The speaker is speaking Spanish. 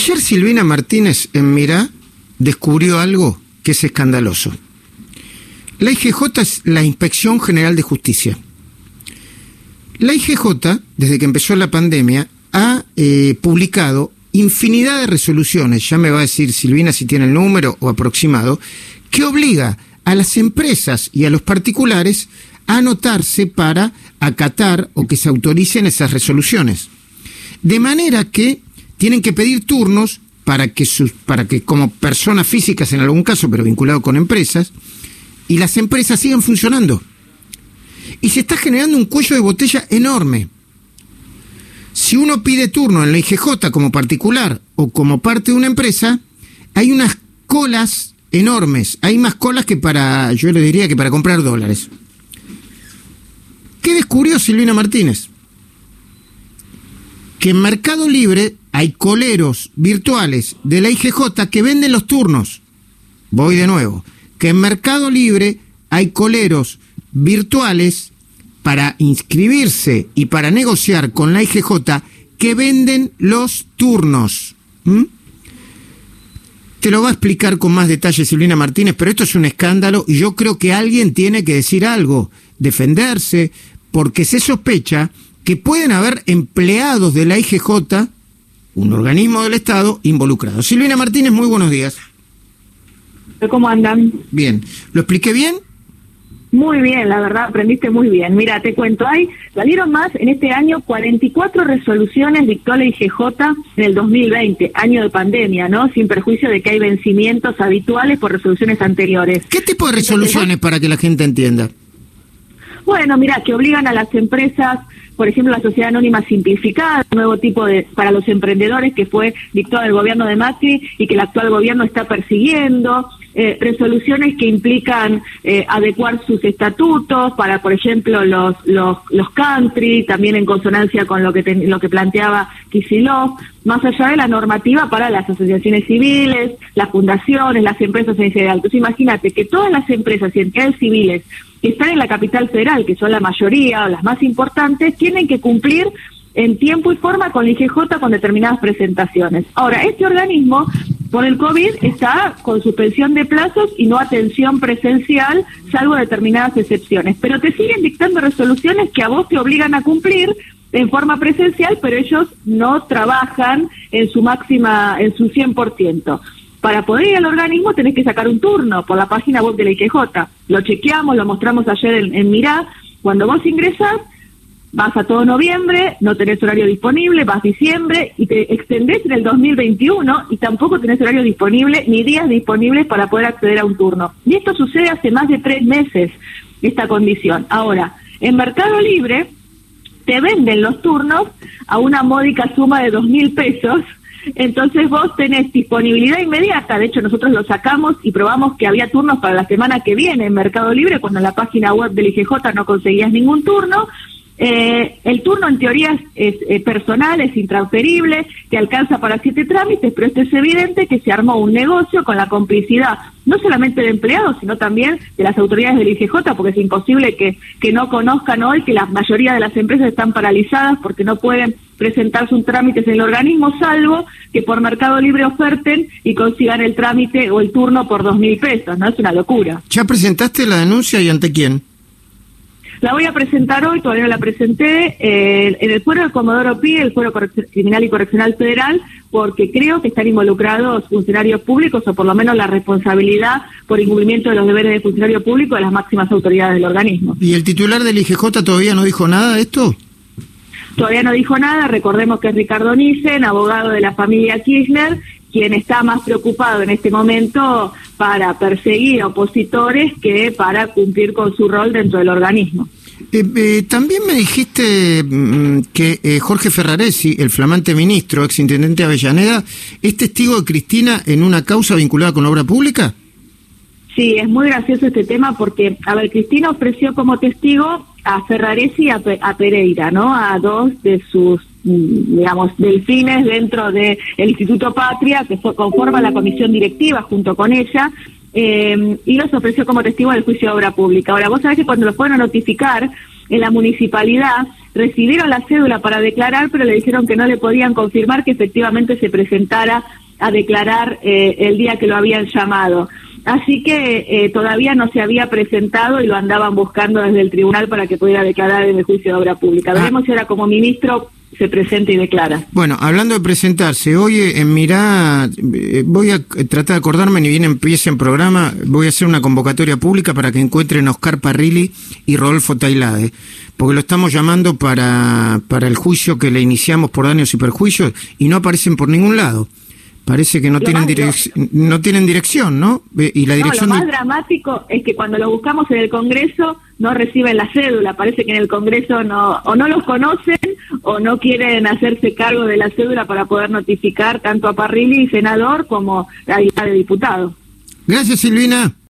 Ayer Silvina Martínez en Mirá descubrió algo que es escandaloso. La IGJ es la Inspección General de Justicia. La IGJ, desde que empezó la pandemia, ha eh, publicado infinidad de resoluciones, ya me va a decir Silvina si tiene el número o aproximado, que obliga a las empresas y a los particulares a anotarse para acatar o que se autoricen esas resoluciones. De manera que tienen que pedir turnos para que, sus, para que como personas físicas en algún caso, pero vinculado con empresas, y las empresas sigan funcionando. Y se está generando un cuello de botella enorme. Si uno pide turno en la IGJ como particular o como parte de una empresa, hay unas colas enormes. Hay más colas que para, yo le diría que para comprar dólares. ¿Qué descubrió Silvina Martínez? Que en Mercado Libre hay coleros virtuales de la IGJ que venden los turnos. Voy de nuevo. Que en Mercado Libre hay coleros virtuales para inscribirse y para negociar con la IGJ que venden los turnos. ¿Mm? Te lo va a explicar con más detalle Silvina Martínez, pero esto es un escándalo y yo creo que alguien tiene que decir algo, defenderse, porque se sospecha que pueden haber empleados de la IGJ, un organismo del Estado, involucrados. Silvina Martínez, muy buenos días. ¿Cómo andan? Bien. ¿Lo expliqué bien? Muy bien, la verdad, aprendiste muy bien. Mira, te cuento, hay, salieron más en este año 44 resoluciones dictó la IGJ en el 2020, año de pandemia, ¿no? Sin perjuicio de que hay vencimientos habituales por resoluciones anteriores. ¿Qué tipo de resoluciones para que la gente entienda? Bueno, mira, que obligan a las empresas, por ejemplo, la sociedad anónima simplificada, un nuevo tipo de para los emprendedores que fue dictado el gobierno de Macri y que el actual gobierno está persiguiendo, eh, resoluciones que implican eh, adecuar sus estatutos para, por ejemplo, los, los, los country, también en consonancia con lo que, lo que planteaba Kisilov, más allá de la normativa para las asociaciones civiles, las fundaciones, las empresas en general. Entonces, imagínate que todas las empresas y entidades civiles que están en la capital federal, que son la mayoría o las más importantes, tienen que cumplir en tiempo y forma con la IGJ con determinadas presentaciones. Ahora, este organismo, por el COVID, está con suspensión de plazos y no atención presencial, salvo determinadas excepciones. Pero te siguen dictando resoluciones que a vos te obligan a cumplir en forma presencial, pero ellos no trabajan en su máxima, en su 100%. Para poder ir al organismo tenés que sacar un turno por la página web de la IGJ. Lo chequeamos, lo mostramos ayer en, en Mirá. Cuando vos ingresás, vas a todo noviembre, no tenés horario disponible, vas diciembre y te extendés en el 2021 y tampoco tenés horario disponible ni días disponibles para poder acceder a un turno. Y esto sucede hace más de tres meses, esta condición. Ahora, en Mercado Libre te venden los turnos a una módica suma de dos mil pesos entonces vos tenés disponibilidad inmediata, de hecho nosotros lo sacamos y probamos que había turnos para la semana que viene en Mercado Libre, cuando en la página web del IGJ no conseguías ningún turno, eh, el turno en teoría es, eh, personal, es intransferible, te alcanza para siete trámites, pero esto es evidente que se armó un negocio con la complicidad no solamente de empleados, sino también de las autoridades del IGJ, porque es imposible que, que no conozcan hoy que la mayoría de las empresas están paralizadas porque no pueden presentar sus trámites en el organismo, salvo que por Mercado Libre oferten y consigan el trámite o el turno por dos mil pesos, ¿no? Es una locura. ¿Ya presentaste la denuncia y ante quién? La voy a presentar hoy, todavía no la presenté, eh, en el Fuero de Comodoro Pi, el Fuero Criminal y Correccional Federal, porque creo que están involucrados funcionarios públicos o por lo menos la responsabilidad por incumplimiento de los deberes de funcionario público de las máximas autoridades del organismo. ¿Y el titular del IGJ todavía no dijo nada de esto? Todavía no dijo nada, recordemos que es Ricardo Nissen, abogado de la familia Kirchner, quien está más preocupado en este momento para perseguir opositores que para cumplir con su rol dentro del organismo. Eh, eh, también me dijiste mm, que eh, Jorge Ferraresi, el flamante ministro, exintendente de Avellaneda, es testigo de Cristina en una causa vinculada con la obra pública. Sí, es muy gracioso este tema porque, a ver, Cristina ofreció como testigo a Ferraresi y a, Pereira, ¿no? A dos de sus mm, digamos, delfines dentro del Instituto Patria, que conforma la comisión directiva junto con ella, eh, y los ofreció como testigo del juicio de obra pública. Ahora, vos sabés que cuando lo fueron a notificar, en la municipalidad recibieron la cédula para declarar, pero le dijeron que no le podían confirmar que efectivamente se presentara a declarar eh, el día que lo habían llamado. Así que eh, todavía no se había presentado y lo andaban buscando desde el tribunal para que pudiera declarar en el juicio de obra pública. Ah. Veremos si ahora como ministro se presenta y declara. Bueno, hablando de presentarse, hoy en Mirá, eh, voy a tratar de acordarme, ni bien empiece el programa, voy a hacer una convocatoria pública para que encuentren Oscar Parrilli y Rodolfo Tailade, porque lo estamos llamando para, para el juicio que le iniciamos por daños y perjuicios y no aparecen por ningún lado. Parece que no tienen, no tienen dirección, ¿no? Y la dirección lo más dramático es que cuando lo buscamos en el Congreso no reciben la cédula. Parece que en el Congreso no o no los conocen o no quieren hacerse cargo de la cédula para poder notificar tanto a Parrilli, senador, como a de diputado. Gracias, Silvina.